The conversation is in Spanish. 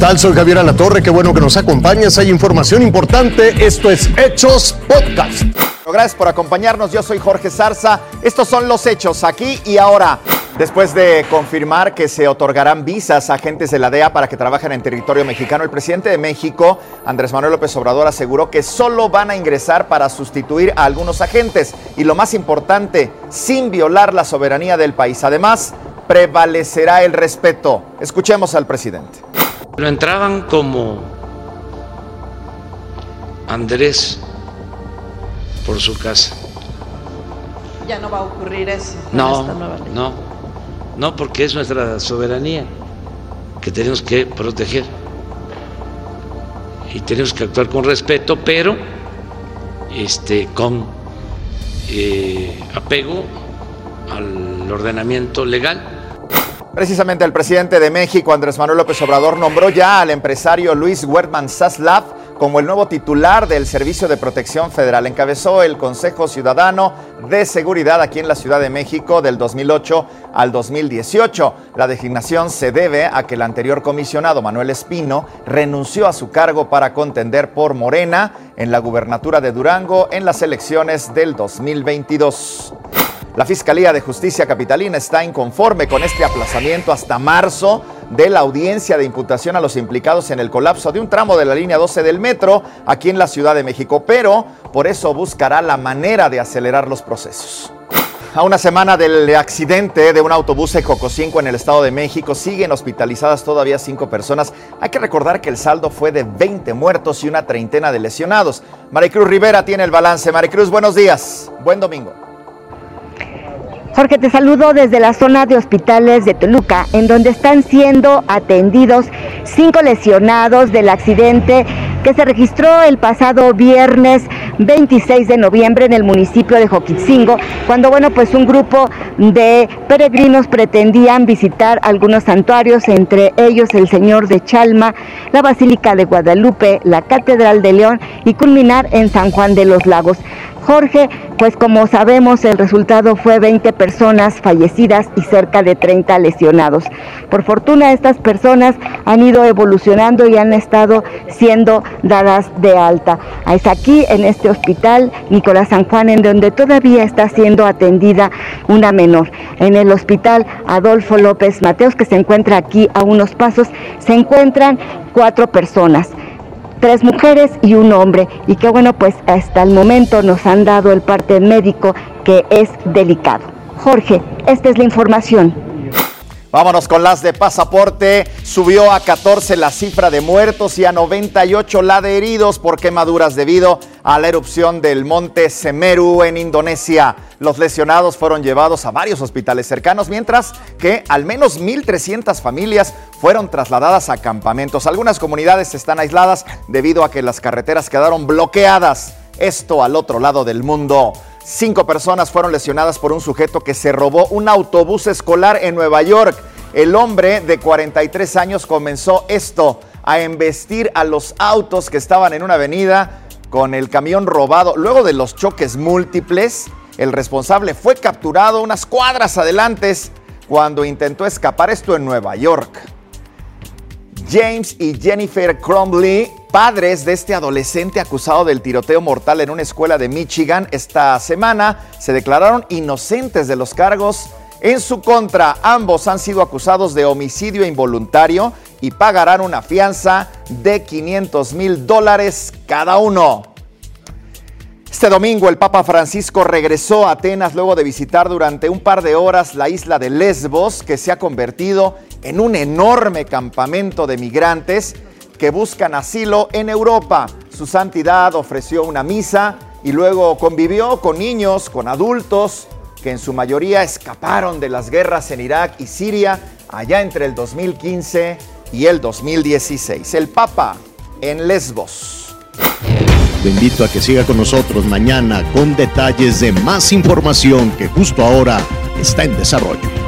tal? Soy Javier Alatorre, qué bueno que nos acompañas. Hay información importante. Esto es Hechos Podcast. Gracias por acompañarnos. Yo soy Jorge Zarza. Estos son los hechos aquí y ahora. Después de confirmar que se otorgarán visas a agentes de la DEA para que trabajen en territorio mexicano, el presidente de México, Andrés Manuel López Obrador, aseguró que solo van a ingresar para sustituir a algunos agentes y lo más importante, sin violar la soberanía del país. Además, prevalecerá el respeto. Escuchemos al presidente. Pero entraban como Andrés por su casa. Ya no va a ocurrir eso. No, no no porque es nuestra soberanía que tenemos que proteger y tenemos que actuar con respeto, pero este, con eh, apego al ordenamiento legal. Precisamente el presidente de México, Andrés Manuel López Obrador, nombró ya al empresario Luis Wertmann Saslav como el nuevo titular del Servicio de Protección Federal. Encabezó el Consejo Ciudadano de Seguridad aquí en la Ciudad de México del 2008 al 2018. La designación se debe a que el anterior comisionado Manuel Espino renunció a su cargo para contender por Morena en la gubernatura de Durango en las elecciones del 2022. La Fiscalía de Justicia Capitalina está inconforme con este aplazamiento hasta marzo de la audiencia de imputación a los implicados en el colapso de un tramo de la línea 12 del metro aquí en la Ciudad de México, pero por eso buscará la manera de acelerar los procesos. A una semana del accidente de un autobús Ecoco 5 en el Estado de México, siguen hospitalizadas todavía cinco personas. Hay que recordar que el saldo fue de 20 muertos y una treintena de lesionados. Maricruz Rivera tiene el balance. Maricruz, buenos días. Buen domingo. Jorge, te saludo desde la zona de hospitales de Toluca, en donde están siendo atendidos cinco lesionados del accidente que se registró el pasado viernes 26 de noviembre en el municipio de Joquitzingo, cuando bueno, pues un grupo de peregrinos pretendían visitar algunos santuarios, entre ellos el Señor de Chalma, la Basílica de Guadalupe, la Catedral de León y culminar en San Juan de los Lagos. Jorge, pues como sabemos el resultado fue 20 personas fallecidas y cerca de 30 lesionados. Por fortuna estas personas han evolucionando y han estado siendo dadas de alta. Es aquí en este hospital Nicolás San Juan en donde todavía está siendo atendida una menor. En el hospital Adolfo López Mateos que se encuentra aquí a unos pasos se encuentran cuatro personas tres mujeres y un hombre. Y que bueno, pues hasta el momento nos han dado el parte médico que es delicado. Jorge, esta es la información. Vámonos con las de pasaporte. Subió a 14 la cifra de muertos y a 98 la de heridos por quemaduras debido a la erupción del monte Semeru en Indonesia. Los lesionados fueron llevados a varios hospitales cercanos, mientras que al menos 1.300 familias fueron trasladadas a campamentos. Algunas comunidades están aisladas debido a que las carreteras quedaron bloqueadas. Esto al otro lado del mundo. Cinco personas fueron lesionadas por un sujeto que se robó un autobús escolar en Nueva York. El hombre de 43 años comenzó esto, a embestir a los autos que estaban en una avenida con el camión robado. Luego de los choques múltiples, el responsable fue capturado unas cuadras adelante cuando intentó escapar esto en Nueva York. James y Jennifer Cromley padres de este adolescente acusado del tiroteo mortal en una escuela de Michigan esta semana se declararon inocentes de los cargos en su contra. Ambos han sido acusados de homicidio involuntario y pagarán una fianza de 500 mil dólares cada uno. Este domingo el Papa Francisco regresó a Atenas luego de visitar durante un par de horas la isla de Lesbos, que se ha convertido en un enorme campamento de migrantes que buscan asilo en Europa. Su santidad ofreció una misa y luego convivió con niños, con adultos, que en su mayoría escaparon de las guerras en Irak y Siria allá entre el 2015 y el 2016. El Papa en Lesbos. Te invito a que siga con nosotros mañana con detalles de más información que justo ahora está en desarrollo.